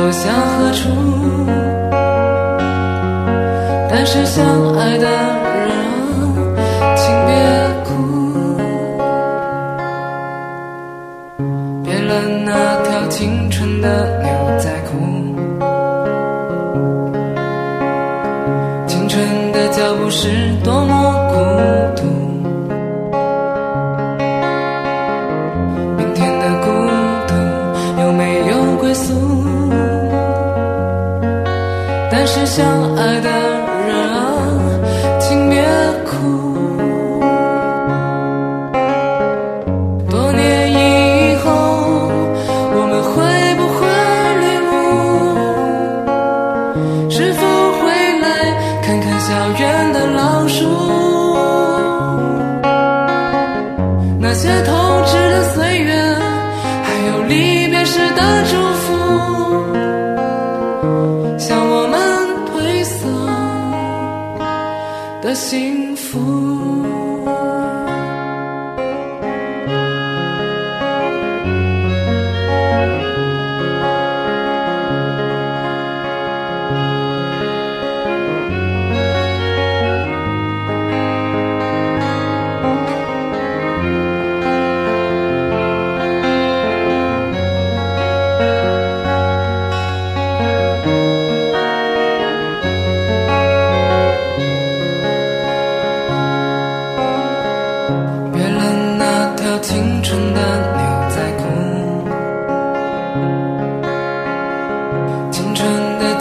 走向何处？但是相爱的人，请别哭，别了那条青春的牛仔裤。青春的脚步是多么孤独，是相爱的人啊，请别哭。多年以后，我们会不会领悟？是否会来看看校园的幸福。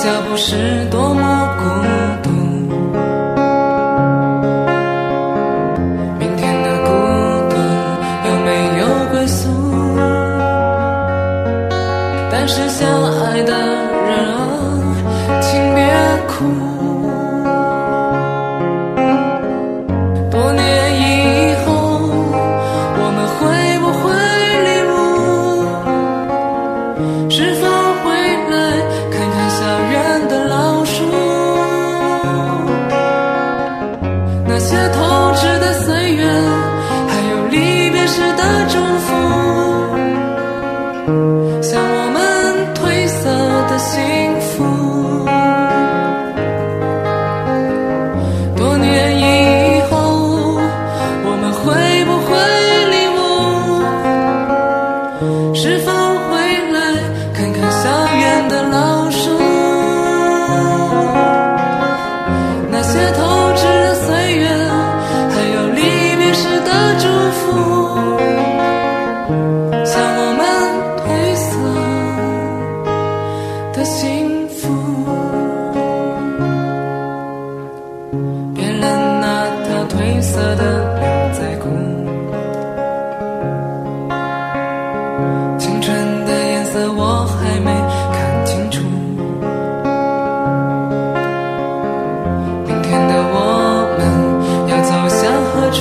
这不是多么孤像我们褪色的心。别了那条褪色的牛仔裤，青春的颜色我还没看清楚。明天的我们要走向何处？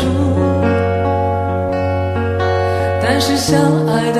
但是相爱的